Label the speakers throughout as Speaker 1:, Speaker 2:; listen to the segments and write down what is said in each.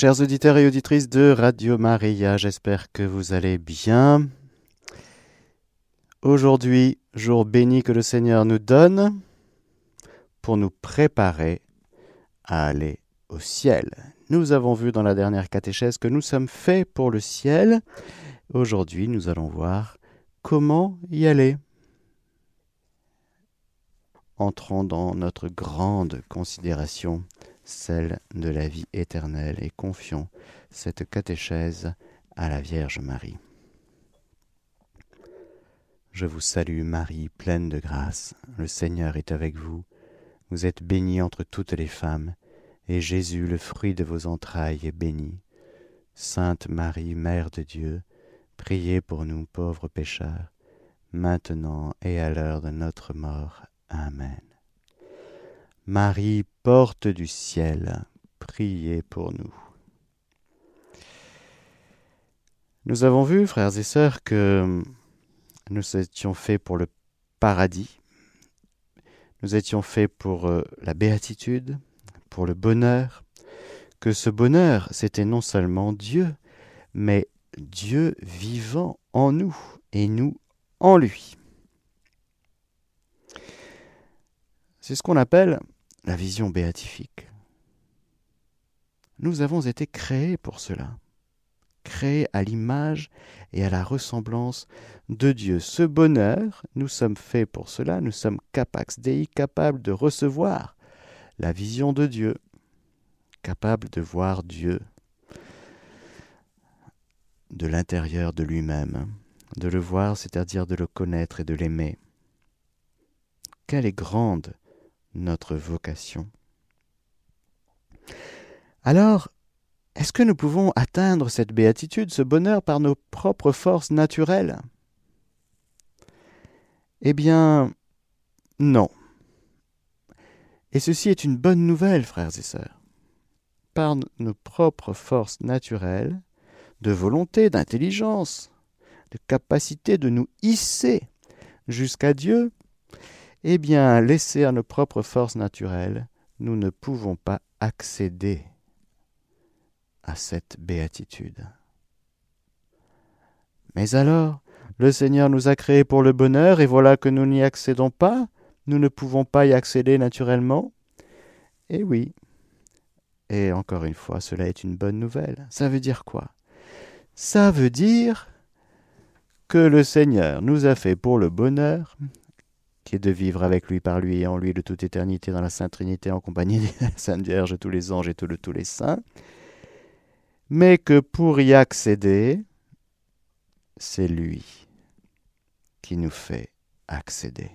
Speaker 1: Chers auditeurs et auditrices de Radio Maria, j'espère que vous allez bien. Aujourd'hui, jour béni que le Seigneur nous donne pour nous préparer à aller au ciel. Nous avons vu dans la dernière catéchèse que nous sommes faits pour le ciel. Aujourd'hui, nous allons voir comment y aller. Entrons dans notre grande considération celle de la vie éternelle, et confions cette catéchèse à la Vierge Marie. Je vous salue Marie, pleine de grâce, le Seigneur est avec vous, vous êtes bénie entre toutes les femmes, et Jésus, le fruit de vos entrailles, est béni. Sainte Marie, Mère de Dieu, priez pour nous pauvres pécheurs, maintenant et à l'heure de notre mort. Amen. Marie, porte du ciel, priez pour nous. Nous avons vu, frères et sœurs, que nous étions faits pour le paradis, nous étions faits pour euh, la béatitude, pour le bonheur, que ce bonheur, c'était non seulement Dieu, mais Dieu vivant en nous et nous en lui. C'est ce qu'on appelle la vision béatifique. Nous avons été créés pour cela, créés à l'image et à la ressemblance de Dieu. Ce bonheur, nous sommes faits pour cela, nous sommes capax Dei, capables de recevoir la vision de Dieu, capables de voir Dieu de l'intérieur de lui-même, de le voir, c'est-à-dire de le connaître et de l'aimer. Quelle est grande notre vocation. Alors, est-ce que nous pouvons atteindre cette béatitude, ce bonheur par nos propres forces naturelles? Eh bien, non. Et ceci est une bonne nouvelle, frères et sœurs. Par nos propres forces naturelles, de volonté, d'intelligence, de capacité de nous hisser jusqu'à Dieu, eh bien, laissés à nos propres forces naturelles, nous ne pouvons pas accéder à cette béatitude. Mais alors, le Seigneur nous a créés pour le bonheur, et voilà que nous n'y accédons pas, nous ne pouvons pas y accéder naturellement. Eh oui. Et encore une fois, cela est une bonne nouvelle. Ça veut dire quoi? Ça veut dire que le Seigneur nous a fait pour le bonheur, qui de vivre avec lui, par lui et en lui de toute éternité dans la Sainte Trinité en compagnie de la Sainte Vierge, tous les anges et tous les saints, mais que pour y accéder, c'est lui qui nous fait accéder.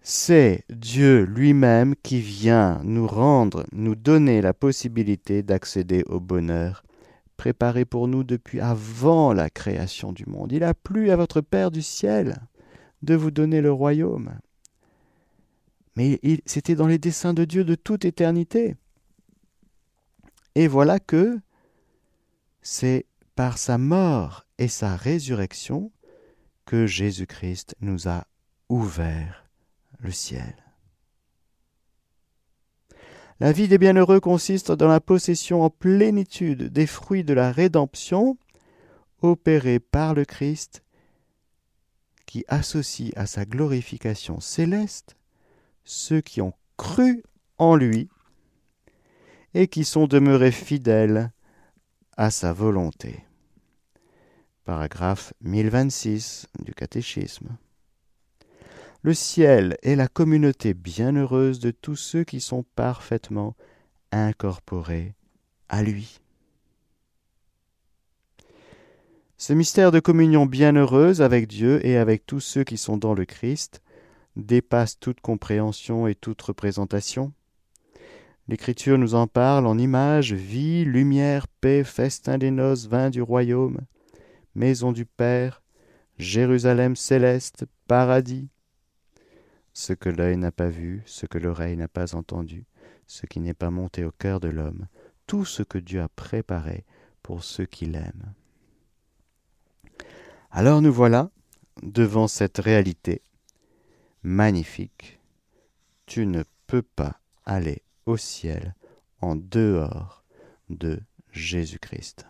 Speaker 1: C'est Dieu lui-même qui vient nous rendre, nous donner la possibilité d'accéder au bonheur préparé pour nous depuis avant la création du monde. Il a plu à votre Père du ciel de vous donner le royaume. Mais c'était dans les desseins de Dieu de toute éternité. Et voilà que c'est par sa mort et sa résurrection que Jésus-Christ nous a ouvert le ciel. La vie des bienheureux consiste dans la possession en plénitude des fruits de la rédemption opérés par le Christ qui associe à sa glorification céleste ceux qui ont cru en lui et qui sont demeurés fidèles à sa volonté. Paragraphe 1026 du catéchisme. Le ciel est la communauté bienheureuse de tous ceux qui sont parfaitement incorporés à lui. Ce mystère de communion bienheureuse avec Dieu et avec tous ceux qui sont dans le Christ dépasse toute compréhension et toute représentation. L'Écriture nous en parle en images, vie, lumière, paix, festin des noces, vin du royaume, maison du Père, Jérusalem céleste, paradis, ce que l'œil n'a pas vu, ce que l'oreille n'a pas entendu, ce qui n'est pas monté au cœur de l'homme, tout ce que Dieu a préparé pour ceux qui l'aiment. Alors nous voilà devant cette réalité magnifique. Tu ne peux pas aller au ciel en dehors de Jésus-Christ.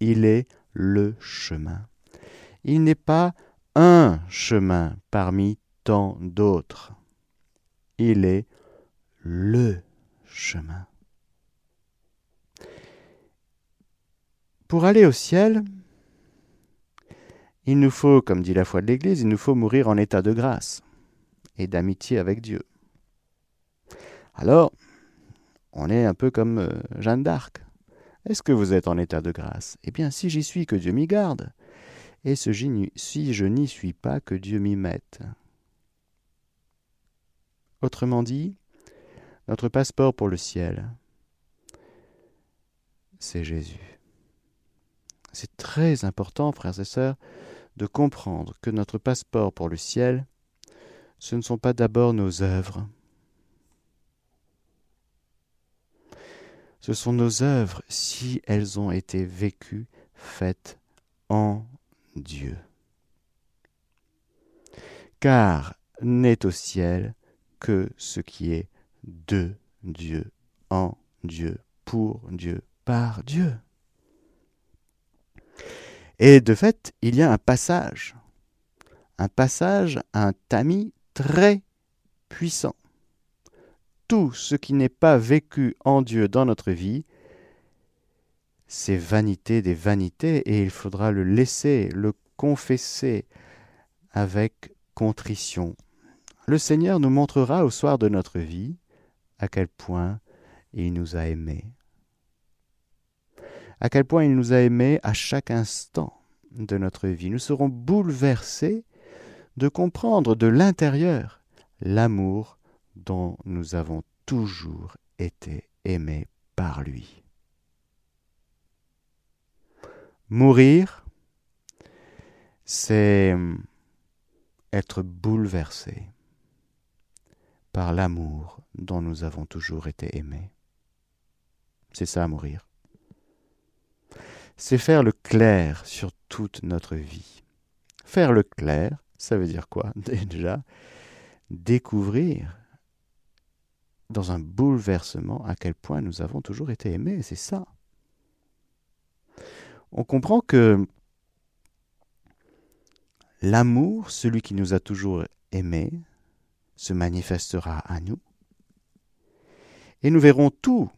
Speaker 1: Il est le chemin. Il n'est pas un chemin parmi d'autres. Il est le chemin. Pour aller au ciel, il nous faut, comme dit la foi de l'Église, il nous faut mourir en état de grâce et d'amitié avec Dieu. Alors, on est un peu comme euh, Jeanne d'Arc. Est-ce que vous êtes en état de grâce? Eh bien, si j'y suis, que Dieu m'y garde. Et si je n'y suis pas, que Dieu m'y mette. Autrement dit, notre passeport pour le ciel, c'est Jésus. C'est très important, frères et sœurs, de comprendre que notre passeport pour le ciel, ce ne sont pas d'abord nos œuvres. Ce sont nos œuvres si elles ont été vécues, faites en Dieu. Car n'est au ciel que ce qui est de Dieu, en Dieu, pour Dieu, par Dieu. Et de fait, il y a un passage, un passage, un tamis très puissant. Tout ce qui n'est pas vécu en Dieu dans notre vie, c'est vanité des vanités et il faudra le laisser, le confesser avec contrition. Le Seigneur nous montrera au soir de notre vie à quel point il nous a aimés, à quel point il nous a aimés à chaque instant de notre vie. Nous serons bouleversés de comprendre de l'intérieur l'amour dont nous avons toujours été aimés par lui. Mourir, c'est être bouleversé l'amour dont nous avons toujours été aimés. C'est ça, mourir c'est faire le clair sur toute notre vie. Faire le clair, ça veut dire quoi Déjà, découvrir dans un bouleversement à quel point nous avons toujours été aimés, c'est ça. On comprend que l'amour, celui qui nous a toujours aimés, se manifestera à nous. Et nous verrons tout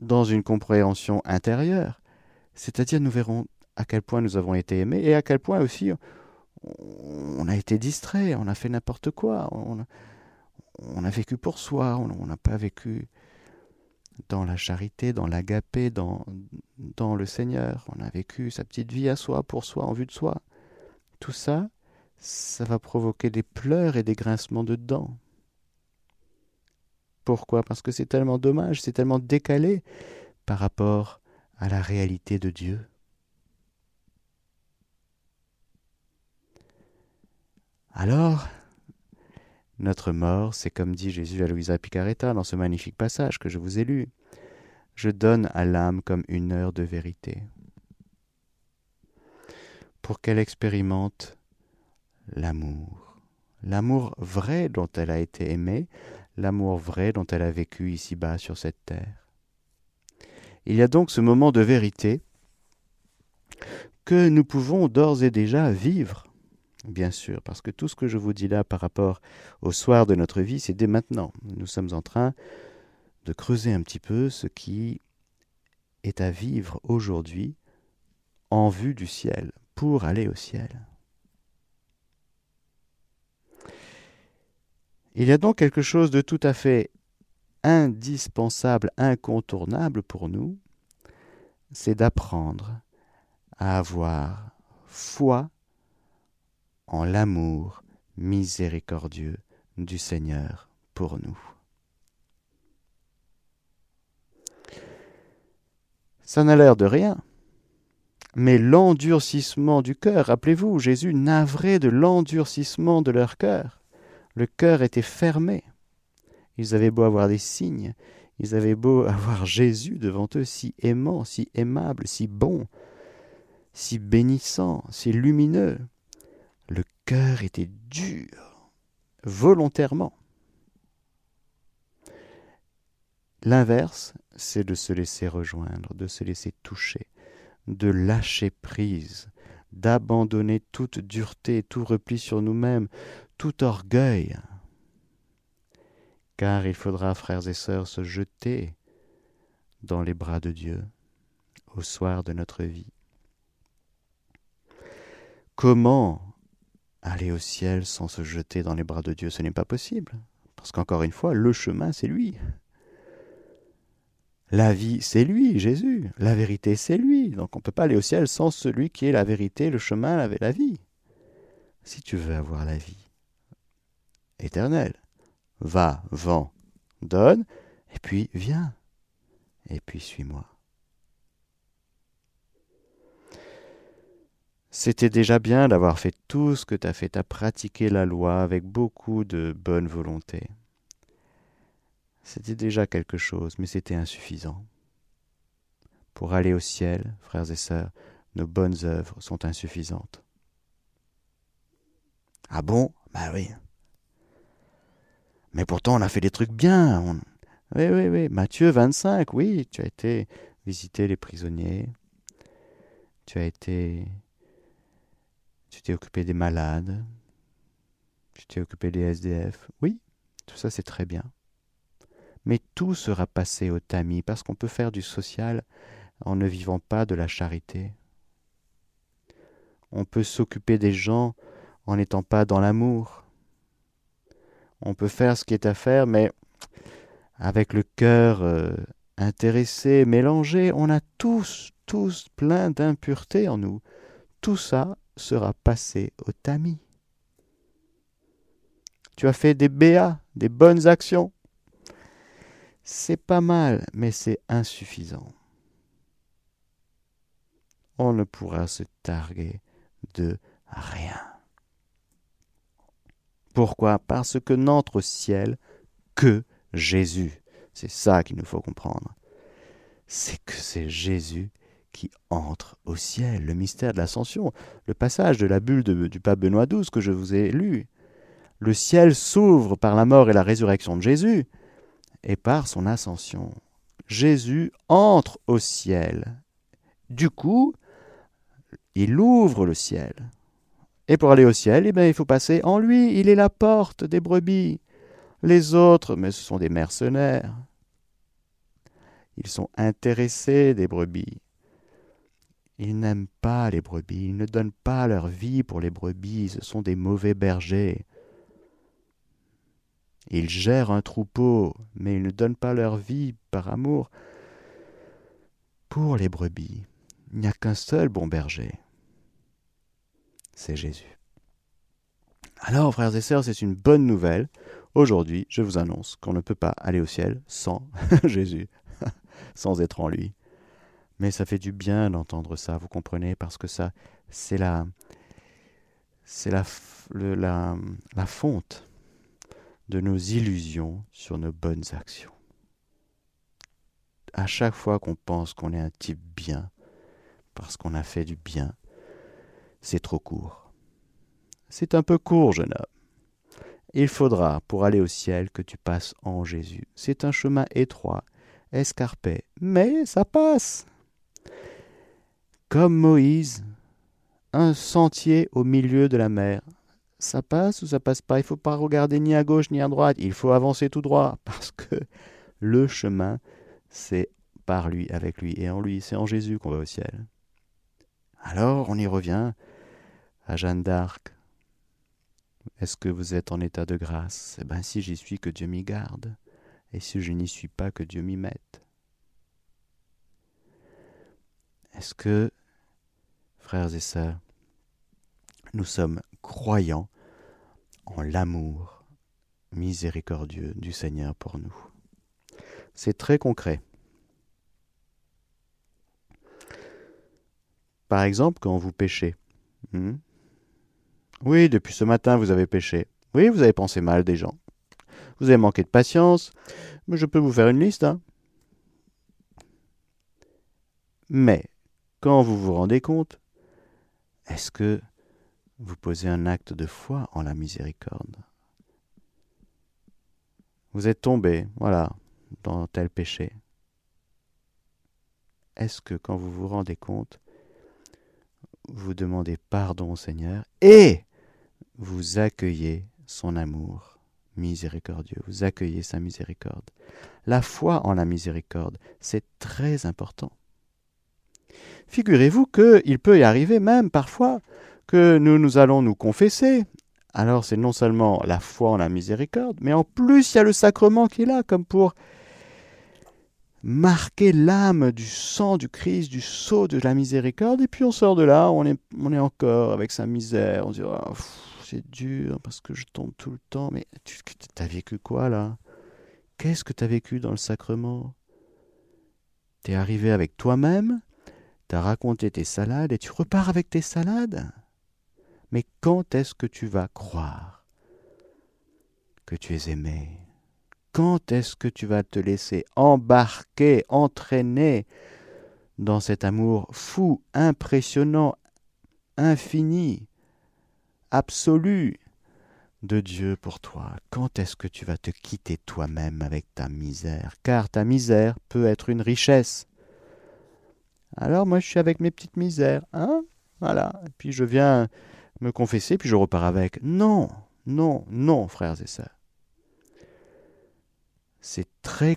Speaker 1: dans une compréhension intérieure c'est-à-dire, nous verrons à quel point nous avons été aimés et à quel point aussi on a été distrait, on a fait n'importe quoi, on a, vécu pour soi, on n'a pas vécu dans la charité, dans l'agapé, dans, le Seigneur. On a vécu sa petite vie à soi, pour soi, en vue de soi. Tout ça, ça va provoquer des pleurs et des grincements de dents. Pourquoi? Parce que c'est tellement dommage, c'est tellement décalé par rapport à la réalité de Dieu. Alors, notre mort, c'est comme dit Jésus à Louisa Picaretta dans ce magnifique passage que je vous ai lu. Je donne à l'âme comme une heure de vérité, pour qu'elle expérimente l'amour, l'amour vrai dont elle a été aimée, l'amour vrai dont elle a vécu ici-bas sur cette terre. Il y a donc ce moment de vérité que nous pouvons d'ores et déjà vivre, bien sûr, parce que tout ce que je vous dis là par rapport au soir de notre vie, c'est dès maintenant. Nous sommes en train de creuser un petit peu ce qui est à vivre aujourd'hui en vue du ciel, pour aller au ciel. Il y a donc quelque chose de tout à fait indispensable, incontournable pour nous, c'est d'apprendre à avoir foi en l'amour miséricordieux du Seigneur pour nous. Ça n'a l'air de rien, mais l'endurcissement du cœur, rappelez-vous, Jésus navrait de l'endurcissement de leur cœur. Le cœur était fermé. Ils avaient beau avoir des signes, ils avaient beau avoir Jésus devant eux, si aimant, si aimable, si bon, si bénissant, si lumineux. Le cœur était dur, volontairement. L'inverse, c'est de se laisser rejoindre, de se laisser toucher, de lâcher prise, d'abandonner toute dureté, tout repli sur nous-mêmes, tout orgueil. Car il faudra, frères et sœurs, se jeter dans les bras de Dieu au soir de notre vie. Comment aller au ciel sans se jeter dans les bras de Dieu? Ce n'est pas possible. Parce qu'encore une fois, le chemin, c'est lui. La vie, c'est lui, Jésus. La vérité, c'est lui. Donc on ne peut pas aller au ciel sans celui qui est la vérité, le chemin, la vie. Si tu veux avoir la vie éternelle, va, vends, donne, et puis viens, et puis suis-moi. C'était déjà bien d'avoir fait tout ce que tu as fait, à pratiquer la loi avec beaucoup de bonne volonté. C'était déjà quelque chose, mais c'était insuffisant. Pour aller au ciel, frères et sœurs, nos bonnes œuvres sont insuffisantes. Ah bon? Ben oui. Mais pourtant, on a fait des trucs bien. Oui, oui, oui. Matthieu 25, oui, tu as été visiter les prisonniers. Tu as été. Tu t'es occupé des malades. Tu t'es occupé des SDF. Oui, tout ça, c'est très bien mais tout sera passé au tamis, parce qu'on peut faire du social en ne vivant pas de la charité. On peut s'occuper des gens en n'étant pas dans l'amour. On peut faire ce qui est à faire, mais avec le cœur euh, intéressé, mélangé, on a tous, tous plein d'impuretés en nous. Tout ça sera passé au tamis. Tu as fait des béats, des bonnes actions. C'est pas mal, mais c'est insuffisant. On ne pourra se targuer de rien. Pourquoi? Parce que n'entre au ciel que Jésus. C'est ça qu'il nous faut comprendre. C'est que c'est Jésus qui entre au ciel, le mystère de l'ascension, le passage de la bulle du pape Benoît XII que je vous ai lu. Le ciel s'ouvre par la mort et la résurrection de Jésus et par son ascension. Jésus entre au ciel. Du coup, il ouvre le ciel. Et pour aller au ciel, eh bien, il faut passer en lui. Il est la porte des brebis. Les autres, mais ce sont des mercenaires. Ils sont intéressés des brebis. Ils n'aiment pas les brebis, ils ne donnent pas leur vie pour les brebis, ce sont des mauvais bergers. Ils gèrent un troupeau, mais ils ne donnent pas leur vie par amour pour les brebis. Il n'y a qu'un seul bon berger. C'est Jésus. Alors, frères et sœurs, c'est une bonne nouvelle. Aujourd'hui, je vous annonce qu'on ne peut pas aller au ciel sans Jésus, sans être en lui. Mais ça fait du bien d'entendre ça, vous comprenez, parce que ça, c'est la, c'est la, la, la fonte de nos illusions sur nos bonnes actions. À chaque fois qu'on pense qu'on est un type bien, parce qu'on a fait du bien, c'est trop court. C'est un peu court, jeune homme. Il faudra, pour aller au ciel, que tu passes en Jésus. C'est un chemin étroit, escarpé, mais ça passe. Comme Moïse, un sentier au milieu de la mer ça passe ou ça passe pas? Il faut pas regarder ni à gauche ni à droite. Il faut avancer tout droit parce que le chemin, c'est par lui, avec lui et en lui. C'est en Jésus qu'on va au ciel. Alors, on y revient à Jeanne d'Arc. Est-ce que vous êtes en état de grâce? Eh bien, si j'y suis, que Dieu m'y garde. Et si je n'y suis pas, que Dieu m'y mette. Est-ce que, frères et sœurs, nous sommes croyants en l'amour miséricordieux du Seigneur pour nous? C'est très concret. Par exemple, quand vous péchez. Hmm? Oui, depuis ce matin, vous avez péché. Oui, vous avez pensé mal des gens. Vous avez manqué de patience. Mais je peux vous faire une liste. Hein. Mais, quand vous vous rendez compte, est-ce que vous posez un acte de foi en la miséricorde? Vous êtes tombé, voilà. dans tel péché Est-ce que quand vous vous rendez compte, vous demandez pardon au Seigneur et vous accueillez son amour miséricordieux, vous accueillez sa miséricorde. La foi en la miséricorde, c'est très important. Figurez-vous qu'il peut y arriver même parfois que nous, nous allons nous confesser. Alors c'est non seulement la foi en la miséricorde, mais en plus il y a le sacrement qui est là, comme pour marquer l'âme du sang du Christ, du sceau de la miséricorde, et puis on sort de là, on est, encore avec sa misère, on dit oh, c'est dur parce que je tombe tout le temps, mais tu as vécu quoi là? Qu'est-ce que tu vécu dans le sacrement? T'es arrivé avec toi-même, t'as raconté tes salades et tu repars avec tes salades? Mais quand est-ce que tu vas croire que tu es aimé? Quand est-ce que tu vas te laisser embarquer, entraîner dans cet amour fou, impressionnant, infini, absolu de Dieu pour toi Quand est-ce que tu vas te quitter toi-même avec ta misère? Car ta misère peut être une richesse. Alors moi je suis avec mes petites misères, hein? Voilà. Et puis je viens me confesser, puis je repars avec. Non, non, non, frères et sœurs c'est très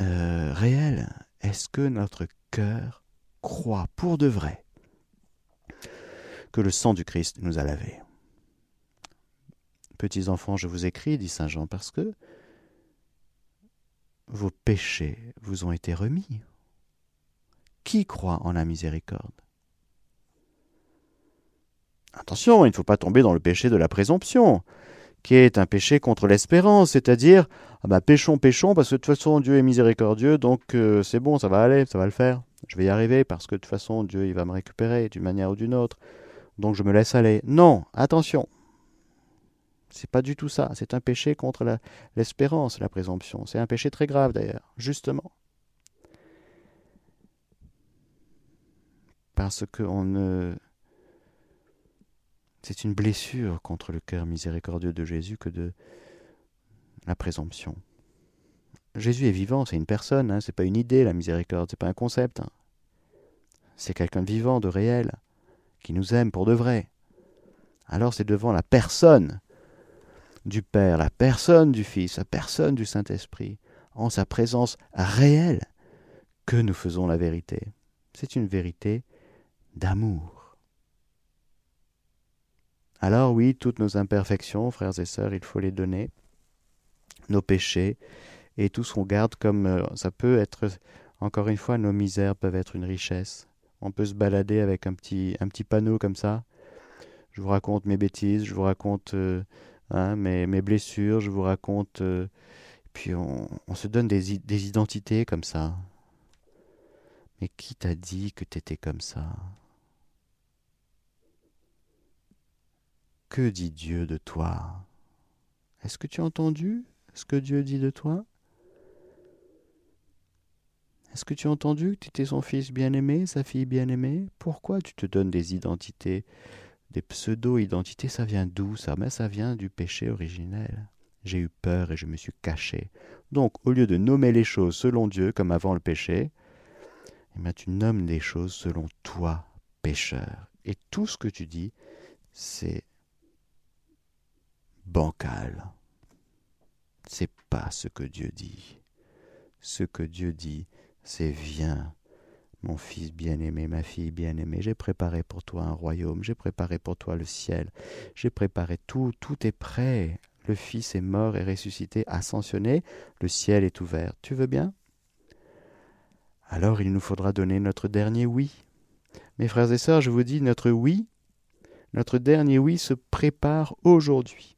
Speaker 1: euh, réel. Est-ce que notre cœur croit pour de vrai que le sang du Christ nous a lavés Petits enfants, je vous écris, dit Saint Jean, parce que vos péchés vous ont été remis. Qui croit en la miséricorde? Attention, il ne faut pas tomber dans le péché de la présomption qui est un péché contre l'espérance, c'est-à-dire, ah bah, péchons, péchons, parce que de toute façon Dieu est miséricordieux, donc euh, c'est bon, ça va aller, ça va le faire. Je vais y arriver, parce que de toute façon Dieu il va me récupérer d'une manière ou d'une autre. Donc je me laisse aller. Non, attention. C'est pas du tout ça. C'est un péché contre l'espérance, la présomption. C'est un péché très grave d'ailleurs, justement. Parce qu'on ne c'est une blessure contre le cœur miséricordieux de Jésus que de la présomption. Jésus est vivant, c'est une personne, hein, c'est pas une idée la miséricorde, c'est pas un concept. Hein. C'est quelqu'un de vivant, de réel, qui nous aime pour de vrai. Alors c'est devant la personne du Père, la personne du Fils, la personne du Saint-Esprit, en sa présence réelle, que nous faisons la vérité. C'est une vérité d'amour. Alors oui, toutes nos imperfections, frères et sœurs, il faut les donner, nos péchés, et tout ce qu'on garde comme euh, ça peut être, encore une fois, nos misères peuvent être une richesse. On peut se balader avec un petit, panneau comme ça. Je vous raconte mes bêtises, je vous raconte euh, hein, mes, blessures, je vous raconte... Euh, puis on, se donne des, des identités comme ça. Mais qui t'a dit que tu étais comme ça? Que dit Dieu de toi? Est-ce que tu as entendu ce que Dieu dit de toi? Est-ce que tu as entendu que tu étais son fils bien-aimé, sa fille bien-aimée? Pourquoi tu te donnes des identités, des pseudo-identités? Ça vient d'où ça? Mais ça vient du péché originel. J'ai eu peur et je me suis caché. Donc, au lieu de nommer les choses selon Dieu, comme avant le péché, eh bien, tu nommes les choses selon toi, pécheur. Et tout ce que tu dis, c'est bancal. C'est pas ce que Dieu dit. Ce que Dieu dit, c'est viens, mon fils bien-aimé, ma fille bien-aimée, j'ai préparé pour toi un royaume, j'ai préparé pour toi le ciel, j'ai préparé tout, tout est prêt. Le Fils est mort et ressuscité, ascensionné, le ciel est ouvert. Tu veux bien? Alors il nous faudra donner notre dernier oui. Mes frères et sœurs, je vous dis, notre oui, notre dernier oui se prépare aujourd'hui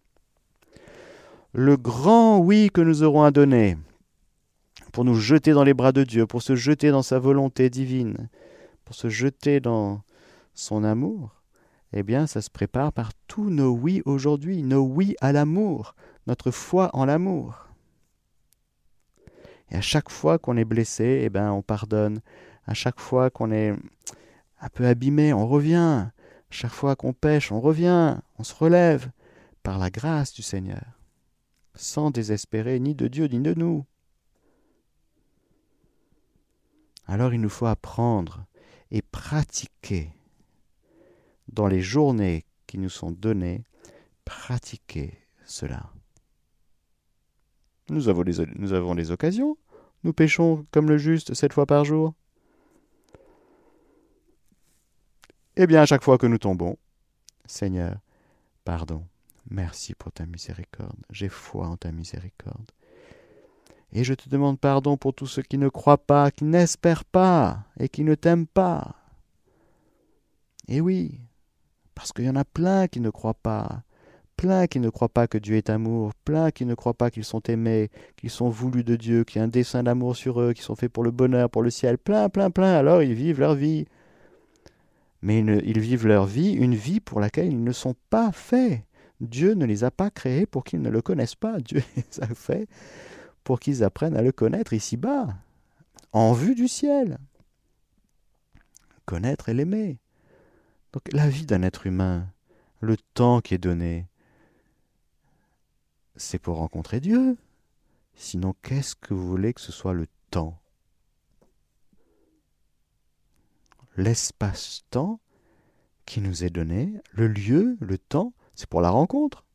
Speaker 1: le grand oui que nous aurons à donner pour nous jeter dans les bras de Dieu, pour se jeter dans sa volonté divine, pour se jeter dans son amour, eh bien, ça se prépare par tous nos oui aujourd'hui, nos oui à l'amour, notre foi en l'amour. Et à chaque fois qu'on est blessé, eh bien, on pardonne. À chaque fois qu'on est un peu abîmé, on revient. À chaque fois qu'on pêche, on revient, on se relève par la grâce du Seigneur sans désespérer ni de Dieu ni de nous. Alors il nous faut apprendre et pratiquer dans les journées qui nous sont données, pratiquer cela. Nous avons, les, occasions. Nous péchons comme le juste sept fois par jour. Eh bien, à chaque fois que nous tombons, Seigneur, pardon, merci pour ta miséricorde. J'ai foi en ta miséricorde. Et je te demande pardon pour tous ceux qui ne croient pas, qui n'espèrent pas et qui ne t'aiment pas. Et oui, parce qu'il y en a plein qui ne croient pas, plein qui ne croient pas que Dieu est amour, plein qui ne croient pas qu'ils sont aimés, qu'ils sont voulus de Dieu, qu'il y a un dessein d'amour sur eux, qu'ils sont faits pour le bonheur, pour le ciel, plein, plein, plein, alors ils vivent leur vie. Mais ils, vivent leur vie, une vie pour laquelle ils ne sont pas faits. Dieu ne les a pas créés pour qu'ils ne le connaissent pas. Dieu les a faits pour qu'ils apprennent à le connaître ici-bas, en vue du ciel. Connaître et l'aimer. Donc la vie d'un être humain, le temps qui est donné, c'est pour rencontrer Dieu. Sinon, qu'est-ce que vous voulez que ce soit le temps? L'espace-temps qui nous est donné, le lieu, le temps, c'est pour la rencontre.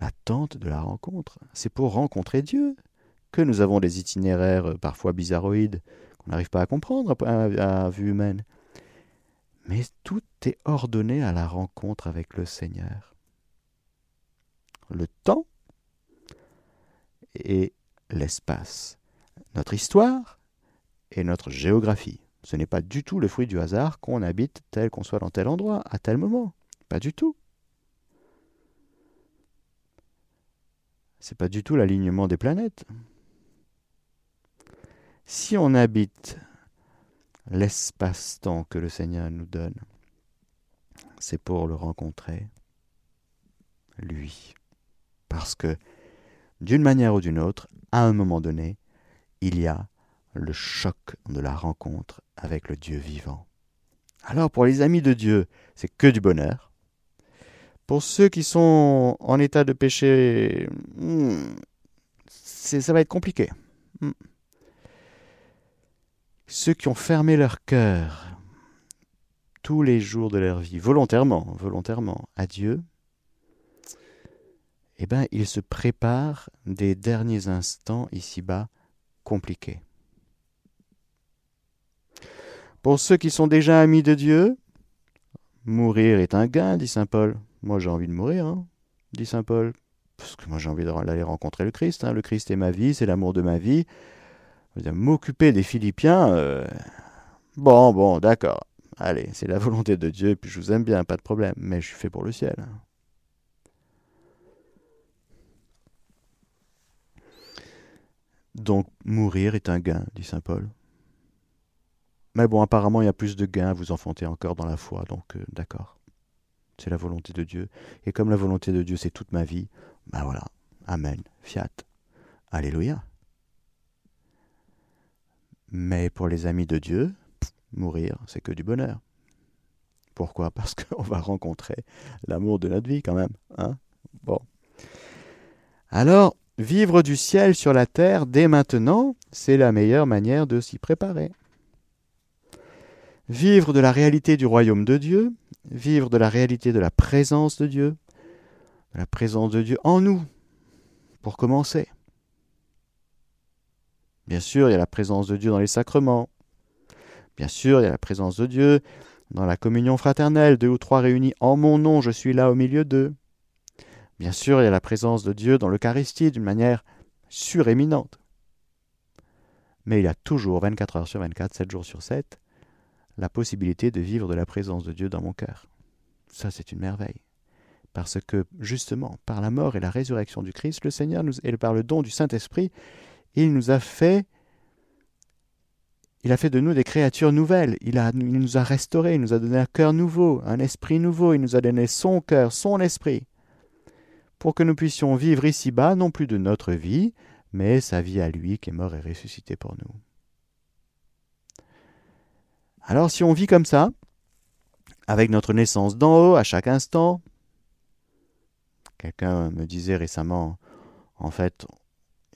Speaker 1: L'attente de la rencontre, c'est pour rencontrer Dieu. Que nous avons des itinéraires euh, parfois bizarroïdes qu'on n'arrive pas à comprendre à vue humaine. Mais tout est ordonné à la rencontre avec le Seigneur. Le temps et l'espace. Notre histoire et notre géographie. Ce n'est pas du tout le fruit du hasard qu'on habite tel qu'on soit dans tel endroit, à tel moment. Pas du tout. C'est pas du tout l'alignement des planètes. Si on habite l'espace-temps que le Seigneur nous donne, c'est pour le rencontrer, lui. Parce que, d'une manière ou d'une autre, à un moment donné, il y a le choc de la rencontre avec le Dieu vivant. Alors pour les amis de Dieu, c'est que du bonheur. Pour ceux qui sont en état de péché, hmm, ça va être compliqué. Hmm ceux qui ont fermé leur cœur tous les jours de leur vie, volontairement, volontairement, à Dieu, eh bien, ils se préparent des derniers instants ici-bas compliqués. Pour ceux qui sont déjà amis de Dieu, mourir est un gain, dit saint Paul. Moi j'ai envie de mourir, hein, dit saint Paul, parce que moi j'ai envie d'aller rencontrer le Christ. Hein. Le Christ est ma vie, c'est l'amour de ma vie m'occuper des Philippiens, euh, bon, bon, d'accord. Allez, c'est la volonté de Dieu, et puis je vous aime bien, pas de problème, mais je suis fait pour le ciel. Donc, mourir est un gain, dit saint Paul. Mais bon, apparemment, il y a plus de gains à vous enfanter encore dans la foi, donc euh, d'accord. C'est la volonté de Dieu. Et comme la volonté de Dieu, c'est toute ma vie, ben voilà. Amen. Fiat. Alléluia. Mais pour les amis de Dieu, mourir, c'est que du bonheur. Pourquoi? Parce qu'on va rencontrer l'amour de notre vie quand même. Hein? Bon. Alors, vivre du ciel sur la terre dès maintenant, c'est la meilleure manière de s'y préparer. Vivre de la réalité du royaume de Dieu, vivre de la réalité de la présence de Dieu, de la présence de Dieu en nous, pour commencer. Bien sûr, il y a la présence de Dieu dans les sacrements. Bien sûr, il y a la présence de Dieu dans la communion fraternelle, deux ou trois réunis en mon nom, je suis là au milieu d'eux. Bien sûr, il y a la présence de Dieu dans l'Eucharistie d'une manière suréminente. Mais il y a toujours 24 heures sur 24, 7 jours sur 7, la possibilité de vivre de la présence de Dieu dans mon cœur. Ça, c'est une merveille. Parce que, justement, par la mort et la résurrection du Christ, le Seigneur, nous, et par le don du Saint-Esprit, il nous a fait il a fait de nous des créatures nouvelles, il, il nous a restaurés, il nous a donné un cœur nouveau, un esprit nouveau, il nous a donné son cœur, son esprit, pour que nous puissions vivre ici-bas non plus de notre vie, mais sa vie à lui qui est mort et ressuscité pour nous. Alors si on vit comme ça, avec notre naissance d'en haut à chaque instant, quelqu'un me disait récemment, en fait,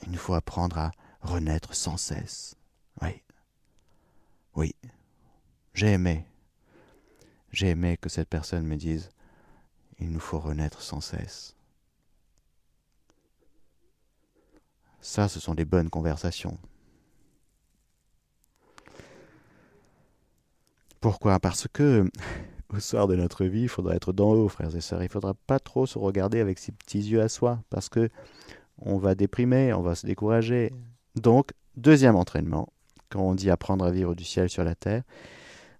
Speaker 1: il nous faut apprendre à renaître sans cesse. Oui. Oui. J'ai aimé. J'ai aimé que cette personne me dise il nous faut renaître sans cesse. Ça, ce sont des bonnes conversations. Pourquoi? Parce que au soir de notre vie, il faudra être dans haut, frères et sœurs. Il faudra pas trop se regarder avec ses petits yeux à soi, parce que on va déprimer, on va se décourager. Donc, deuxième entraînement, quand on dit apprendre à vivre du ciel sur la terre,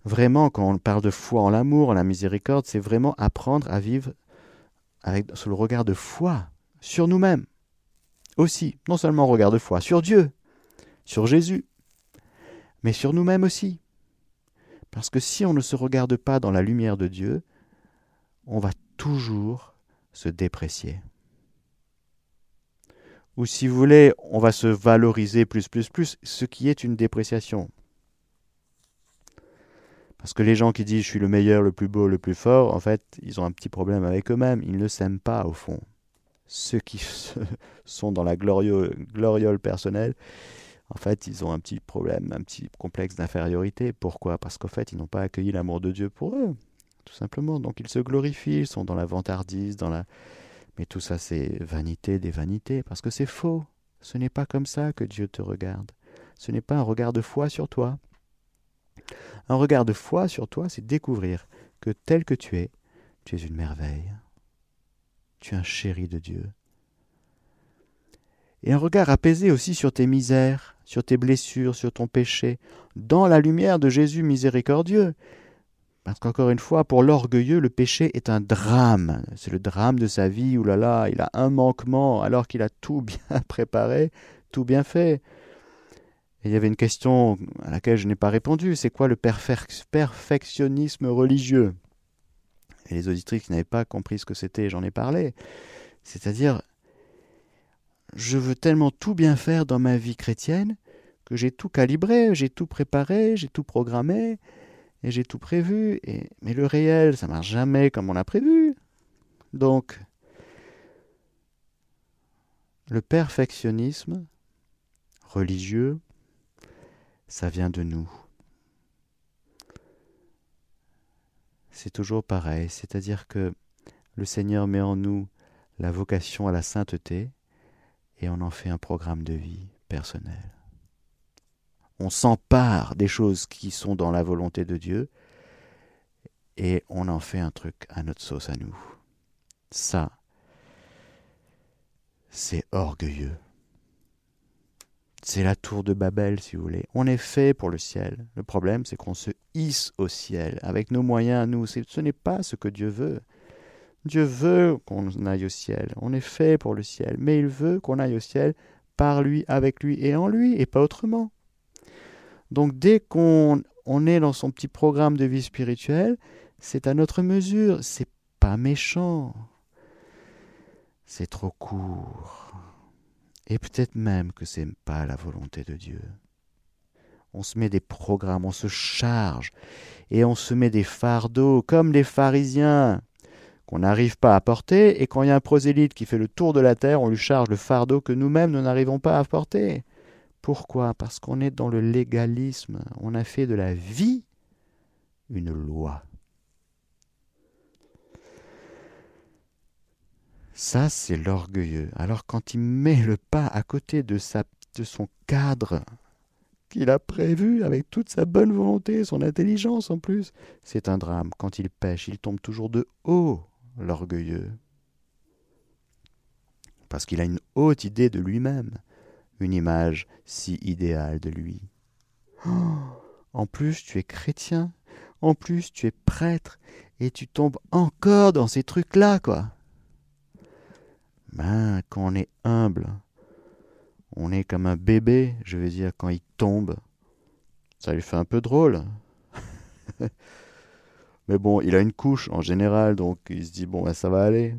Speaker 1: vraiment, quand on parle de foi en l'amour, en la miséricorde, c'est vraiment apprendre à vivre avec, sous le regard de foi sur nous-mêmes. Aussi, non seulement regard de foi sur Dieu, sur Jésus, mais sur nous-mêmes aussi. Parce que si on ne se regarde pas dans la lumière de Dieu, on va toujours se déprécier. Ou si vous voulez, on va se valoriser plus, plus, plus, ce qui est une dépréciation. Parce que les gens qui disent je suis le meilleur, le plus beau, le plus fort, en fait, ils ont un petit problème avec eux-mêmes. Ils ne s'aiment pas au fond. Ceux qui sont dans la gloriole personnelle, en fait, ils ont un petit problème, un petit complexe d'infériorité. Pourquoi? Parce qu'en fait, ils n'ont pas accueilli l'amour de Dieu pour eux, tout simplement. Donc ils se glorifient, ils sont dans la vantardise, dans la... Mais tout ça, c'est vanité des vanités, parce que c'est faux. Ce n'est pas comme ça que Dieu te regarde. Ce n'est pas un regard de foi sur toi. Un regard de foi sur toi, c'est découvrir que tel que tu es, tu es une merveille. Tu es un chéri de Dieu. Et un regard apaisé aussi sur tes misères, sur tes blessures, sur ton péché, dans la lumière de Jésus miséricordieux. Parce qu'encore une fois, pour l'orgueilleux, le péché est un drame. C'est le drame de sa vie. Ouh là là, il a un manquement alors qu'il a tout bien préparé, tout bien fait il y avait une question à laquelle je n'ai pas répondu, c'est quoi le perfectionnisme religieux? Et les auditrices n'avaient pas compris ce que c'était, j'en ai parlé. C'est-à-dire, je veux tellement tout bien faire dans ma vie chrétienne que j'ai tout calibré, j'ai tout préparé, j'ai tout programmé, et j'ai tout prévu. Mais le réel, ça marche jamais comme on l'a prévu. Donc, le perfectionnisme religieux, ça vient de nous. C'est toujours pareil, c'est-à-dire que le Seigneur met en nous la vocation à la sainteté et on en fait un programme de vie personnel. On s'empare des choses qui sont dans la volonté de Dieu et on en fait un truc à notre sauce à nous. Ça, c'est orgueilleux. C'est la tour de Babel, si vous voulez. On est fait pour le ciel. Le problème, c'est qu'on se hisse au ciel. Avec nos moyens, nous, ce n'est pas ce que Dieu veut. Dieu veut qu'on aille au ciel. On est fait pour le ciel. Mais il veut qu'on aille au ciel par lui, avec lui et en lui, et pas autrement. Donc dès qu'on on est dans son petit programme de vie spirituelle, c'est à notre mesure. C'est pas méchant. C'est trop court. Et peut-être même que c'est pas la volonté de Dieu. On se met des programmes, on se charge, et on se met des fardeaux, comme les pharisiens, qu'on n'arrive pas à porter, et quand il y a un prosélyte qui fait le tour de la terre, on lui charge le fardeau que nous-mêmes nous n'arrivons pas à porter. Pourquoi? Parce qu'on est dans le légalisme, on a fait de la vie une loi. Ça, c'est l'orgueilleux. Alors quand il met le pas à côté de, de son cadre qu'il a prévu avec toute sa bonne volonté, son intelligence en plus, c'est un drame. Quand il pêche, il tombe toujours de haut, l'orgueilleux. Parce qu'il a une haute idée de lui-même, une image si idéale de lui. Oh, en plus, tu es chrétien, en plus, tu es prêtre, et tu tombes encore dans ces trucs-là, quoi. Ben, quand on est humble, on est comme un bébé, je veux dire, quand il tombe, ça lui fait un peu drôle. Mais bon, il a une couche en général, donc il se dit, bon, ben, ça va aller.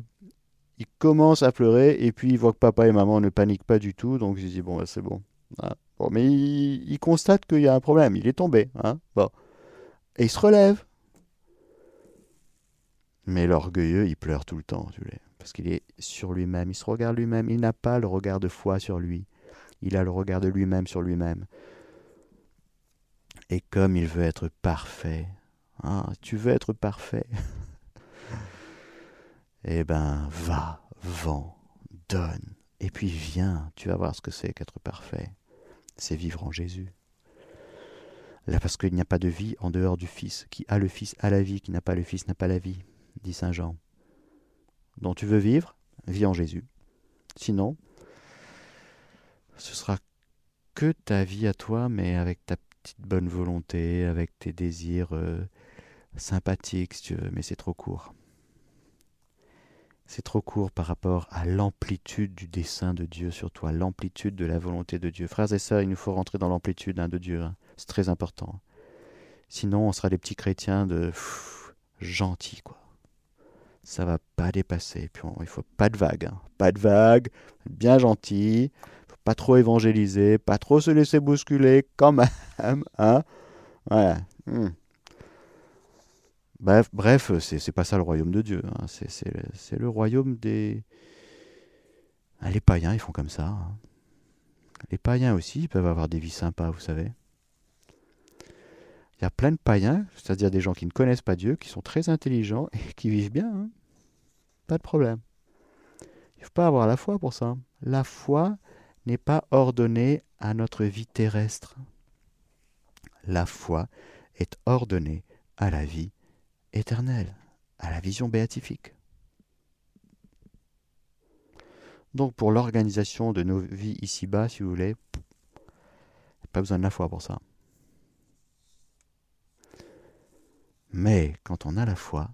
Speaker 1: Il commence à pleurer, et puis il voit que papa et maman ne paniquent pas du tout, donc il se dit, bon, ben, c'est bon. Ah, bon. Mais il, constate qu'il y a un problème, il est tombé. Hein bon. Et il se relève. Mais l'orgueilleux, il pleure tout le temps, parce qu'il est sur lui-même, il se regarde lui-même, il n'a pas le regard de foi sur lui. Il a le regard de lui-même sur lui-même. Et comme il veut être parfait, ah, tu veux être parfait Eh ben, va, vends, donne, et puis viens, tu vas voir ce que c'est qu'être parfait. C'est vivre en Jésus. Là, parce qu'il n'y a pas de vie en dehors du Fils. Qui a le Fils a la vie, qui n'a pas le Fils n'a pas la vie, dit Saint Jean. Dont tu veux vivre, vis en Jésus. Sinon, ce sera que ta vie à toi, mais avec ta petite bonne volonté, avec tes désirs euh, sympathiques, si tu veux, mais c'est trop court. C'est trop court par rapport à l'amplitude du dessein de Dieu sur toi, l'amplitude de la volonté de Dieu. Frères et sœurs, il nous faut rentrer dans l'amplitude hein, de Dieu. Hein. C'est très important. Sinon, on sera des petits chrétiens de gentils, quoi. Ça va pas dépasser. Puis il faut pas de vagues, hein. pas de vagues, bien gentil. Faut pas trop évangéliser, pas trop se laisser bousculer, quand même, hein. Voilà. Hmm. Bref, c'est pas ça le royaume de Dieu. Hein. C'est le royaume des. Ah, les païens, ils font comme ça. Hein. Les païens aussi, ils peuvent avoir des vies sympas, vous savez. Il y a plein de païens, c'est-à-dire des gens qui ne connaissent pas Dieu, qui sont très intelligents et qui vivent bien. Hein. Pas de problème. Il ne faut pas avoir la foi pour ça. La foi n'est pas ordonnée à notre vie terrestre. La foi est ordonnée à la vie éternelle, à la vision béatifique. Donc pour l'organisation de nos vies ici-bas, si vous voulez, pas besoin de la foi pour ça. Mais quand on a la foi,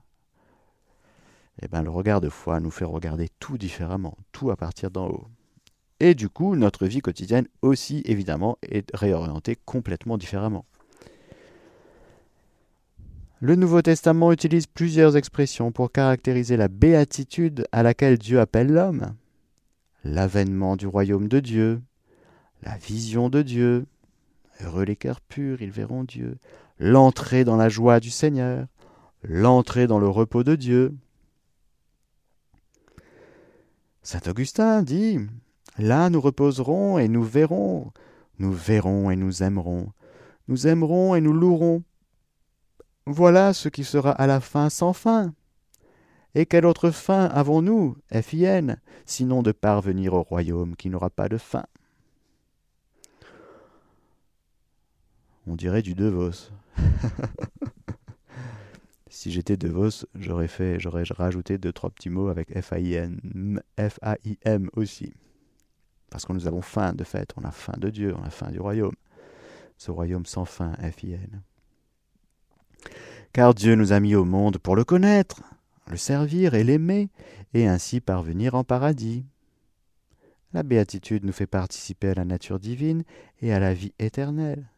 Speaker 1: eh ben, le regard de foi nous fait regarder tout différemment, tout à partir d'en haut. Et du coup, notre vie quotidienne aussi, évidemment, est réorientée complètement différemment. Le Nouveau Testament utilise plusieurs expressions pour caractériser la béatitude à laquelle Dieu appelle l'homme. L'avènement du royaume de Dieu, la vision de Dieu, heureux les cœurs purs, ils verront Dieu, l'entrée dans la joie du Seigneur, l'entrée dans le repos de Dieu. Saint Augustin dit Là nous reposerons et nous verrons, nous verrons et nous aimerons, nous aimerons et nous louerons, voilà ce qui sera à la fin sans fin. Et quelle autre fin avons-nous, FIN, sinon de parvenir au royaume qui n'aura pas de fin? On dirait du De Vos. si j'étais De Vos, j'aurais fait, j'aurais rajouté deux trois petits mots avec F-A-I-M, F-A-I-M aussi. Parce que nous avons faim de fait, on a faim de Dieu, on a faim du royaume. Ce royaume sans fin, F-I-N car Dieu nous a mis au monde pour le connaître, le servir et l'aimer, et ainsi parvenir en paradis. La béatitude nous fait participer à la nature divine et à la vie éternelle.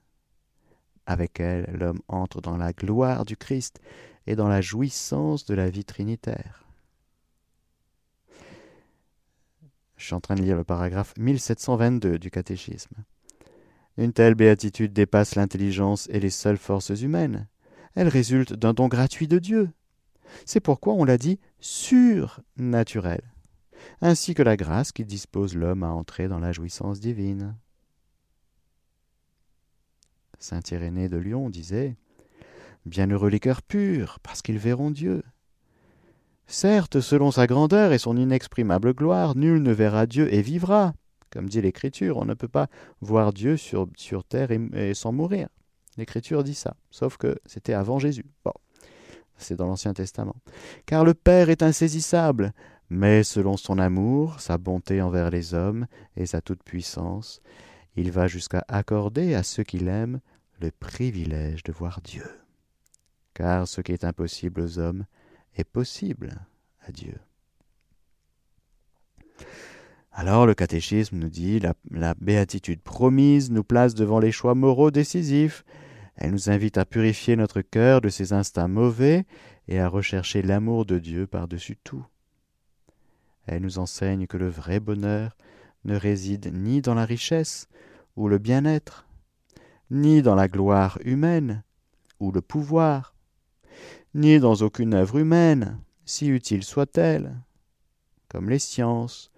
Speaker 1: Avec elle, l'homme entre dans la gloire du Christ et dans la jouissance de la vie trinitaire. Je suis en train de lire le paragraphe 1722 du catéchisme. Une telle béatitude dépasse l'intelligence et les seules forces humaines elle résulte d'un don gratuit de Dieu. C'est pourquoi on l'a dit surnaturel, ainsi que la grâce qui dispose l'homme à entrer dans la jouissance divine. Saint Irénée de Lyon disait Bienheureux les cœurs purs, parce qu'ils verront Dieu. Certes, selon sa grandeur et son inexprimable gloire, nul ne verra Dieu et vivra. Comme dit l'Écriture, on ne peut pas voir Dieu sur, terre et sans mourir. L'Écriture dit ça, sauf que c'était avant Jésus. Bon, c'est dans l'Ancien Testament. Car le Père est insaisissable, mais selon son amour, sa bonté envers les hommes et sa toute-puissance, il va jusqu'à accorder à ceux qu'il aime le privilège de voir Dieu. Car ce qui est impossible aux hommes est possible à Dieu. Alors le catéchisme nous dit la, la béatitude promise nous place devant les choix moraux décisifs. Elle nous invite à purifier notre cœur de ses instincts mauvais et à rechercher l'amour de Dieu par-dessus tout. Elle nous enseigne que le vrai bonheur ne réside ni dans la richesse ou le bien-être, ni dans la gloire humaine ou le pouvoir, ni dans aucune œuvre humaine, si utile soit-elle, comme les sciences,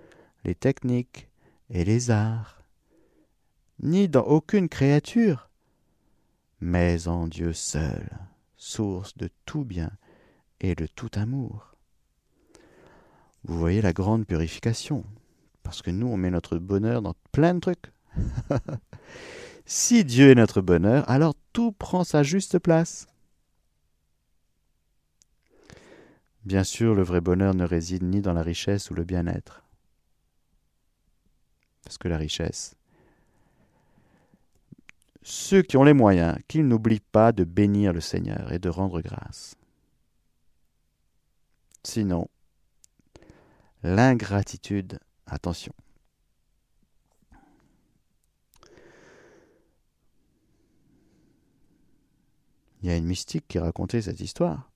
Speaker 1: les techniques et les arts, ni dans aucune créature, mais en Dieu seul, source de tout bien et de tout amour. Vous voyez la grande purification, parce que nous, on met notre bonheur dans plein de trucs. si Dieu est notre bonheur, alors tout prend sa juste place. Bien sûr, le vrai bonheur ne réside ni dans la richesse ou le bien-être. Parce que la richesse, ceux qui ont les moyens, qu'ils n'oublient pas de bénir le Seigneur et de rendre grâce. Sinon, l'ingratitude, attention. Il y a une mystique qui racontait cette histoire,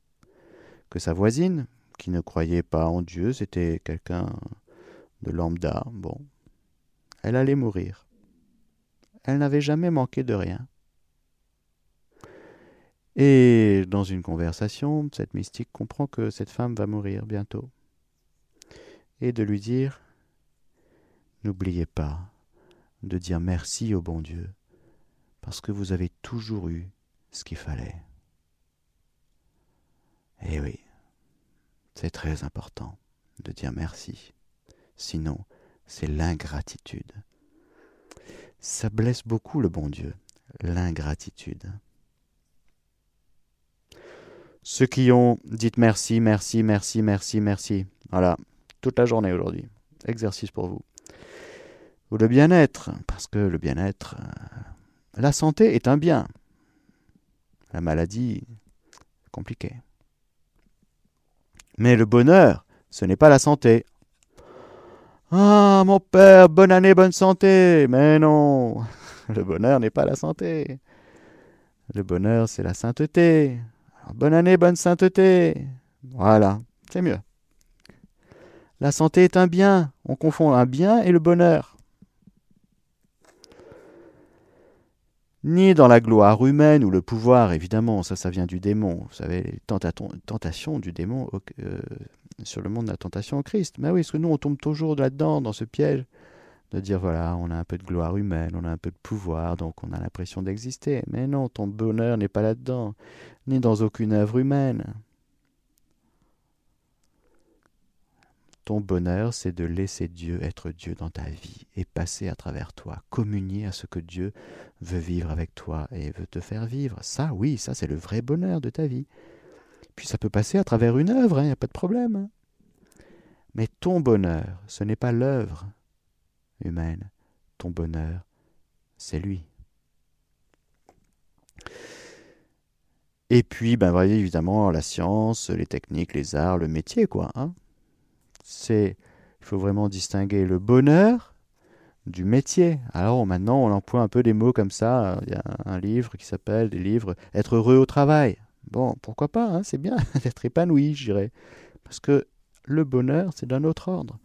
Speaker 1: que sa voisine, qui ne croyait pas en Dieu, c'était quelqu'un de lambda, bon, elle allait mourir. Elle n'avait jamais manqué de rien. Et dans une conversation, cette mystique comprend que cette femme va mourir bientôt. Et de lui dire N'oubliez pas de dire merci au bon Dieu, parce que vous avez toujours eu ce qu'il fallait. Eh oui, c'est très important de dire merci. Sinon, c'est l'ingratitude. Ça blesse beaucoup le bon Dieu, l'ingratitude. Ceux qui ont dit merci, merci, merci, merci, merci. Voilà, toute la journée aujourd'hui. Exercice pour vous. Ou le bien-être, parce que le bien-être, euh, la santé est un bien. La maladie, compliqué. Mais le bonheur, ce n'est pas la santé. Ah, mon père, bonne année, bonne santé. Mais non, le bonheur n'est pas la santé. Le bonheur, c'est la sainteté. bonne année, bonne sainteté. Voilà, c'est mieux. La santé est un bien. On confond un bien et le bonheur. Ni dans la gloire humaine ou le pouvoir, évidemment, ça, ça vient du démon. Vous savez, les tentations du démon euh, sur le monde de la tentation au Christ. Mais oui, parce que nous, on tombe toujours là-dedans, dans ce piège, de dire voilà, on a un peu de gloire humaine, on a un peu de pouvoir, donc on a l'impression d'exister. Mais non, ton bonheur n'est pas là-dedans, ni dans aucune œuvre humaine. Ton bonheur, c'est de laisser Dieu être Dieu dans ta vie et passer à travers toi, communier à ce que Dieu veut vivre avec toi et veut te faire vivre. Ça, oui, ça, c'est le vrai bonheur de ta vie. Puis ça peut passer à travers une œuvre, il hein, n'y a pas de problème. Hein. Mais ton bonheur, ce n'est pas l'œuvre humaine. Ton bonheur, c'est lui. Et puis, ben, évidemment, la science, les techniques, les arts, le métier, quoi. Hein. C'est, il faut vraiment distinguer le bonheur du métier. Alors maintenant, on emploie un peu des mots comme ça. Il y a un livre qui s'appelle des livres Être heureux au travail. Bon, pourquoi pas, hein, c'est bien d'être épanoui, je dirais. Parce que le bonheur, c'est d'un autre ordre.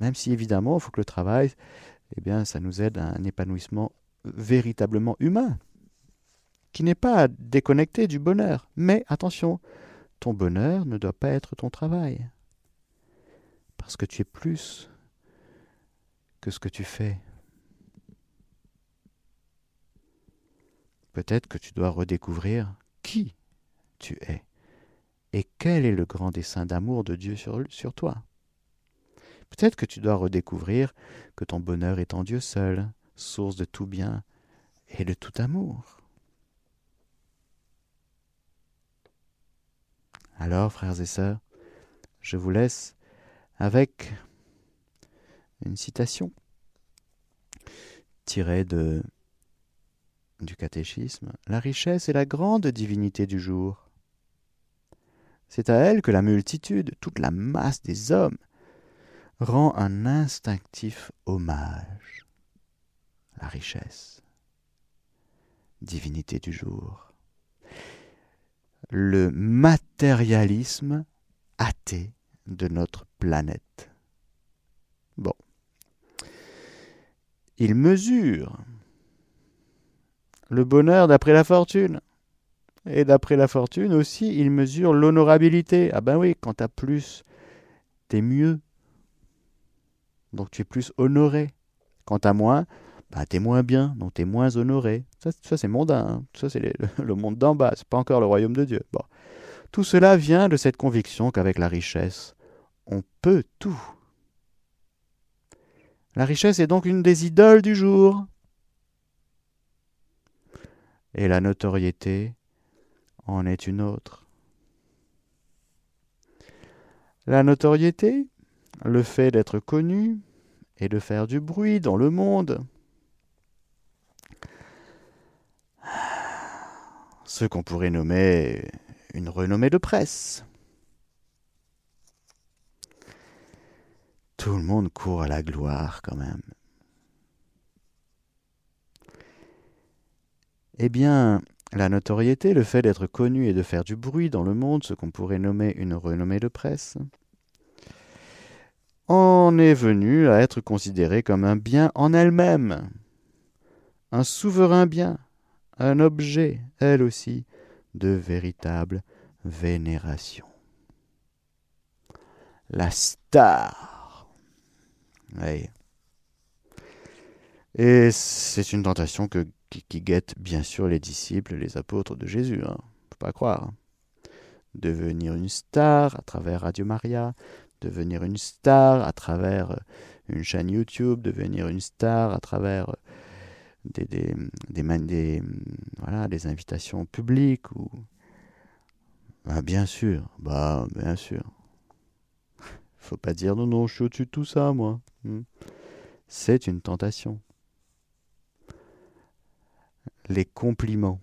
Speaker 1: Même si évidemment, il faut que le travail, eh bien, ça nous aide à un épanouissement véritablement humain, qui n'est pas déconnecté du bonheur. Mais attention, ton bonheur ne doit pas être ton travail. Parce que tu es plus que ce que tu fais. Peut-être que tu dois redécouvrir qui tu es et quel est le grand dessein d'amour de Dieu sur, toi? Peut-être que tu dois redécouvrir que ton bonheur est en Dieu seul, source de tout bien et de tout amour. Alors, frères et sœurs, je vous laisse avec une citation tirée du catéchisme. La richesse est la grande divinité du jour. C'est à elle que la multitude, toute la masse des hommes, rend un instinctif hommage. La richesse, divinité du jour. Le matérialisme athée de notre planète. Bon. Il mesure le bonheur d'après la fortune. Et d'après la fortune aussi, il mesure l'honorabilité. Ah ben oui, quand tu as plus, t'es mieux. Donc tu es plus honoré. Quand tu as moins, bah, t'es moins bien, donc t'es moins honoré. Ça, c'est mondain, hein. ça c'est le, monde d'en bas, c'est pas encore le royaume de Dieu. Bon. Tout cela vient de cette conviction qu'avec la richesse, on peut tout. La richesse est donc une des idoles du jour. Et la notoriété en est une autre. La notoriété, le fait d'être connu et de faire du bruit dans le monde, ce qu'on pourrait nommer une renommée de presse. Tout le monde court à la gloire quand même. Eh bien, la notoriété, le fait d'être connu et de faire du bruit dans le monde, ce qu'on pourrait nommer une renommée de presse, en est venu à être considéré comme un bien en elle-même, un souverain bien, un objet, elle aussi, de véritable vénération. La star. Et c'est une tentation que, qui, guette bien sûr les disciples, les apôtres de Jésus. Hein. Faut pas croire. Hein. Devenir une star à travers Radio Maria, devenir une star à travers euh, une chaîne YouTube, devenir une star à travers euh, des, des, des, voilà, des invitations publiques ou bah, bien sûr, bah bien sûr. Faut pas dire non non, je suis au-dessus de tout ça moi. Hmm. C'est une tentation. Les compliments.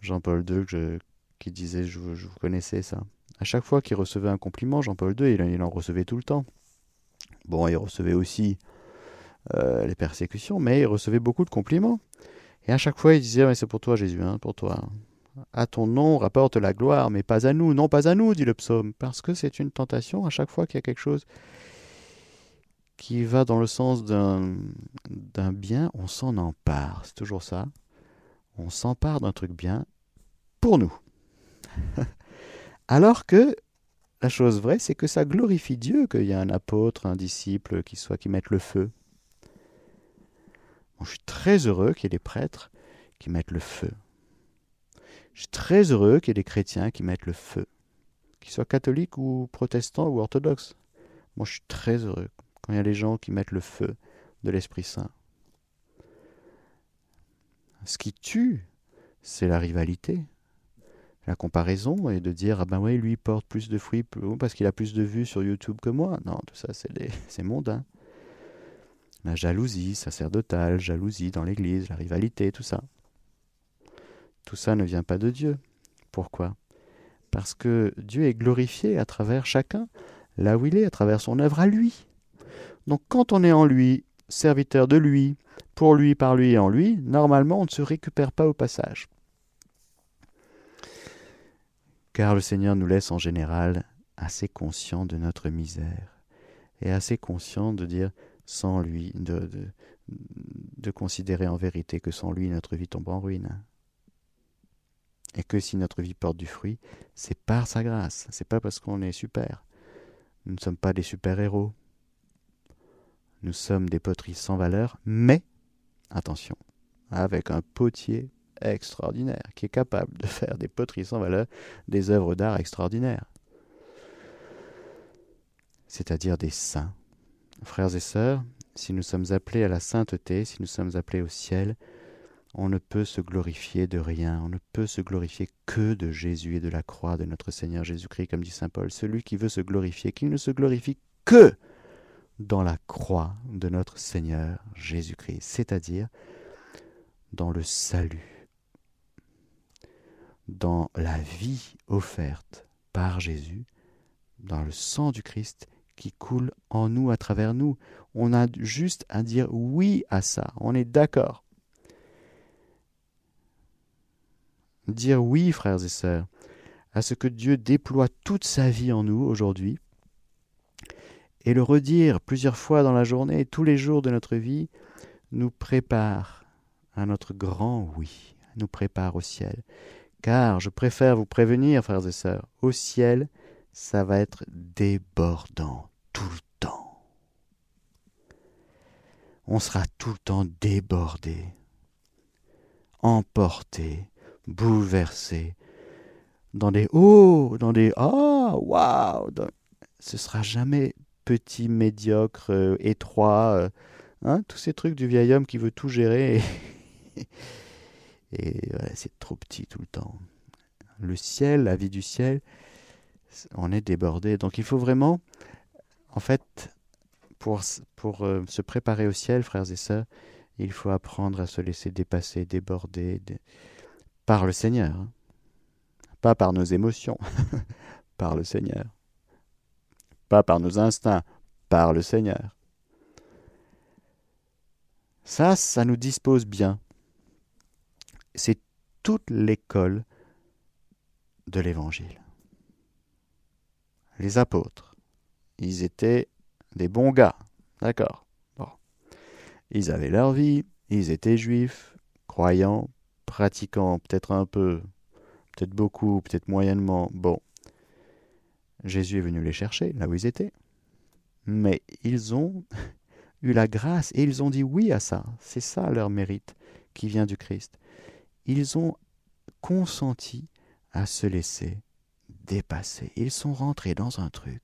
Speaker 1: Jean-Paul II qui disait je, vous connaissais ça. À chaque fois qu'il recevait un compliment, Jean-Paul II, il, en recevait tout le temps. Bon, il recevait aussi euh, les persécutions, mais il recevait beaucoup de compliments. Et à chaque fois, il disait mais C'est pour toi, Jésus, hein, pour toi. À ton nom rapporte la gloire, mais pas à nous. Non, pas à nous, dit le psaume, parce que c'est une tentation à chaque fois qu'il y a quelque chose qui va dans le sens d'un bien, on s'en empare. C'est toujours ça. On s'empare d'un truc bien pour nous. Alors que la chose vraie, c'est que ça glorifie Dieu qu'il y a un apôtre, un disciple qui soit qui mette le feu. je suis très heureux qu'il y ait des prêtres qui mettent le feu. Je suis très heureux qu'il y ait des chrétiens qui mettent le feu, qu'ils soient catholiques ou protestants ou orthodoxes. Moi, je suis très heureux quand il y a des gens qui mettent le feu de l'Esprit Saint. Ce qui tue, c'est la rivalité la comparaison et de dire ah ben oui lui porte plus de fruits parce qu'il a plus de vues sur YouTube que moi. Non, tout ça c'est c'est mondain. La jalousie sacerdotale, jalousie dans l'Église, la rivalité, tout ça. Tout ça ne vient pas de Dieu. Pourquoi? Parce que Dieu est glorifié à travers chacun, là où il est, à travers son œuvre à lui. Donc quand on est en lui, serviteur de lui, pour lui, par lui et en lui, normalement on ne se récupère pas au passage car le Seigneur nous laisse en général assez conscients de notre misère et assez conscients de dire sans lui, de, de, considérer en vérité que sans lui notre vie tombe en ruine. Et que si notre vie porte du fruit, c'est par sa grâce, c'est pas parce qu'on est super. Nous ne sommes pas des super-héros. Nous sommes des poteries sans valeur, mais, attention, avec un potier extraordinaire, qui est capable de faire des poteries sans valeur, des œuvres d'art extraordinaires. C'est-à-dire des saints. Frères et sœurs, si nous sommes appelés à la sainteté, si nous sommes appelés au ciel, on ne peut se glorifier de rien, on ne peut se glorifier que de Jésus et de la croix de notre Seigneur Jésus-Christ, comme dit Saint Paul. Celui qui veut se glorifier, qu'il ne se glorifie que dans la croix de notre Seigneur Jésus-Christ, c'est-à-dire dans le salut dans la vie offerte par Jésus, dans le sang du Christ qui coule en nous, à travers nous. On a juste à dire oui à ça. On est d'accord. Dire oui, frères et sœurs, à ce que Dieu déploie toute sa vie en nous aujourd'hui, et le redire plusieurs fois dans la journée, tous les jours de notre vie, nous prépare à notre grand oui, nous prépare au ciel. Car je préfère vous prévenir, frères et sœurs, au ciel, ça va être débordant tout le temps. on sera tout le temps débordé, emporté, bouleversé, dans des oh, dans des ah, waouh. Ce sera jamais petit, médiocre, euh, étroit, euh, hein, tous ces trucs du vieil homme qui veut tout gérer. Et, c'est trop petit tout le temps. Le ciel, la vie du ciel, on est débordé. Donc il faut vraiment, en fait, pour, pour euh, se préparer au ciel, frères et sœurs, il faut apprendre à se laisser dépasser, déborder par le Seigneur. Hein. Pas par nos émotions, par le Seigneur. Pas par nos instincts, par le Seigneur. Ça, ça nous dispose bien. C'est toute l'école de l'Évangile. Les apôtres, ils étaient des bons gars, d'accord. Ils avaient leur vie, ils étaient juifs, croyants, pratiquants, peut-être un peu, peut-être beaucoup, peut-être moyennement. Bon. Jésus est venu les chercher là où ils étaient. Mais ils ont eu la grâce et ils ont dit oui à ça. C'est ça leur mérite qui vient du Christ. Ils ont consenti à se laisser dépasser. Ils sont rentrés dans un truc.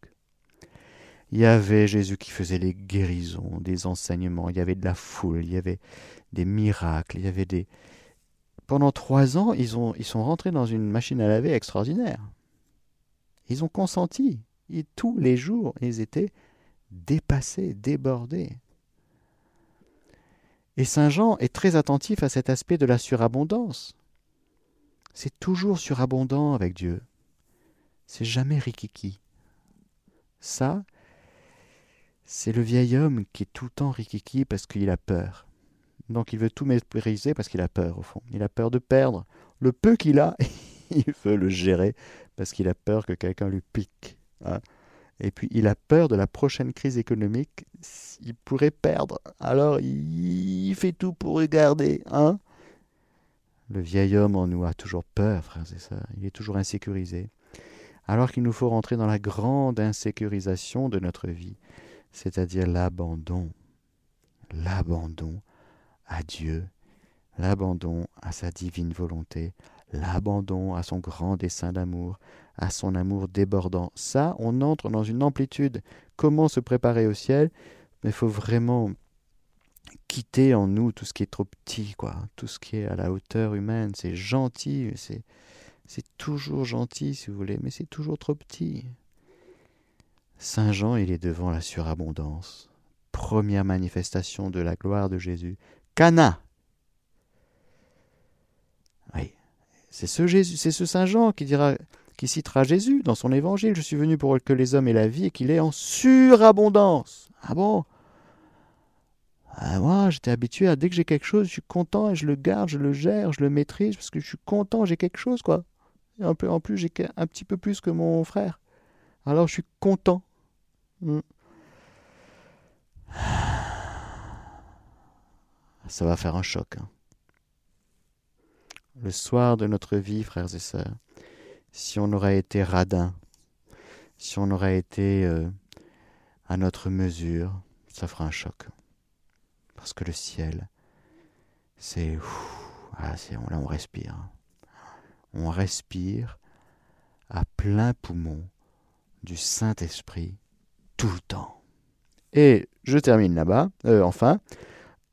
Speaker 1: Il y avait Jésus qui faisait les guérisons, des enseignements, il y avait de la foule, il y avait des miracles, il y avait des... Pendant trois ans, ils, ont, ils sont rentrés dans une machine à laver extraordinaire. Ils ont consenti. Tous les jours, ils étaient dépassés, débordés. Et Saint Jean est très attentif à cet aspect de la surabondance. C'est toujours surabondant avec Dieu. C'est jamais rikiki. Ça, c'est le vieil homme qui est tout le temps rikiki parce qu'il a peur. Donc il veut tout mépriser parce qu'il a peur au fond. Il a peur de perdre le peu qu'il a. il veut le gérer parce qu'il a peur que quelqu'un lui pique. Hein. Et puis il a peur de la prochaine crise économique. Il pourrait perdre. Alors il fait tout pour regarder. Hein le vieil homme en nous a toujours peur, frères et sœurs. Il est toujours insécurisé. Alors qu'il nous faut rentrer dans la grande insécurisation de notre vie, c'est-à-dire l'abandon. L'abandon à Dieu, l'abandon à sa divine volonté, l'abandon à son grand dessein d'amour, à son amour débordant. Ça, on entre dans une amplitude. Comment se préparer au ciel? Mais il faut vraiment quitter en nous tout ce qui est trop petit, quoi, tout ce qui est à la hauteur humaine. C'est gentil, c'est c'est toujours gentil, si vous voulez, mais c'est toujours trop petit. Saint Jean, il est devant la surabondance. Première manifestation de la gloire de Jésus. Cana. C'est ce Jésus, c'est ce Saint Jean qui dira, qui citera Jésus dans son évangile. Je suis venu pour que les hommes aient la vie et qu'il est en surabondance. Ah bon? Ah, moi, j'étais habitué à dès que j'ai quelque chose, je suis content et je le garde, je le gère, je le maîtrise parce que je suis content, j'ai quelque chose, quoi. Et en plus, j'ai un petit peu plus que mon frère. Alors, je suis content. Hmm. Ça va faire un choc. Hein. Le soir de notre vie, frères et sœurs, si on aurait été radin, si on aurait été euh, à notre mesure, ça fera un choc. Parce que le ciel, c'est... Ah, là, on respire. On respire à plein poumon du Saint-Esprit tout le temps. Et je termine là-bas, euh, enfin.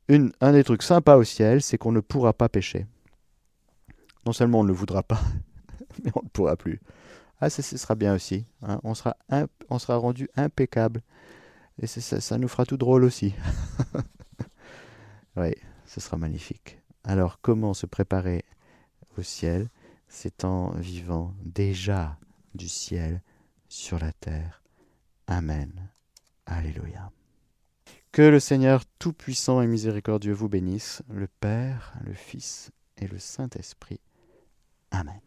Speaker 1: Un des trucs sympas au ciel, c'est qu'on ne pourra pas pécher. Non seulement on ne le voudra pas, mais on ne pourra plus. Ah, ce sera bien aussi. Hein. On, sera on sera rendu impeccable. Et ça, ça nous fera tout drôle aussi. Oui, ce sera magnifique. Alors, comment se préparer au ciel C'est en vivant déjà du ciel sur la terre? Amen. Alléluia. Que le Seigneur Tout-Puissant et Miséricordieux vous bénisse, le Père, le Fils et le Saint-Esprit. Amen.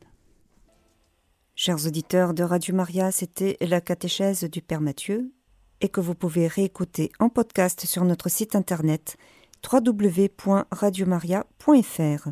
Speaker 2: Chers auditeurs de Radio Maria, c'était la catéchèse du Père Mathieu et que vous pouvez réécouter en podcast sur notre site internet www.radiomaria.fr.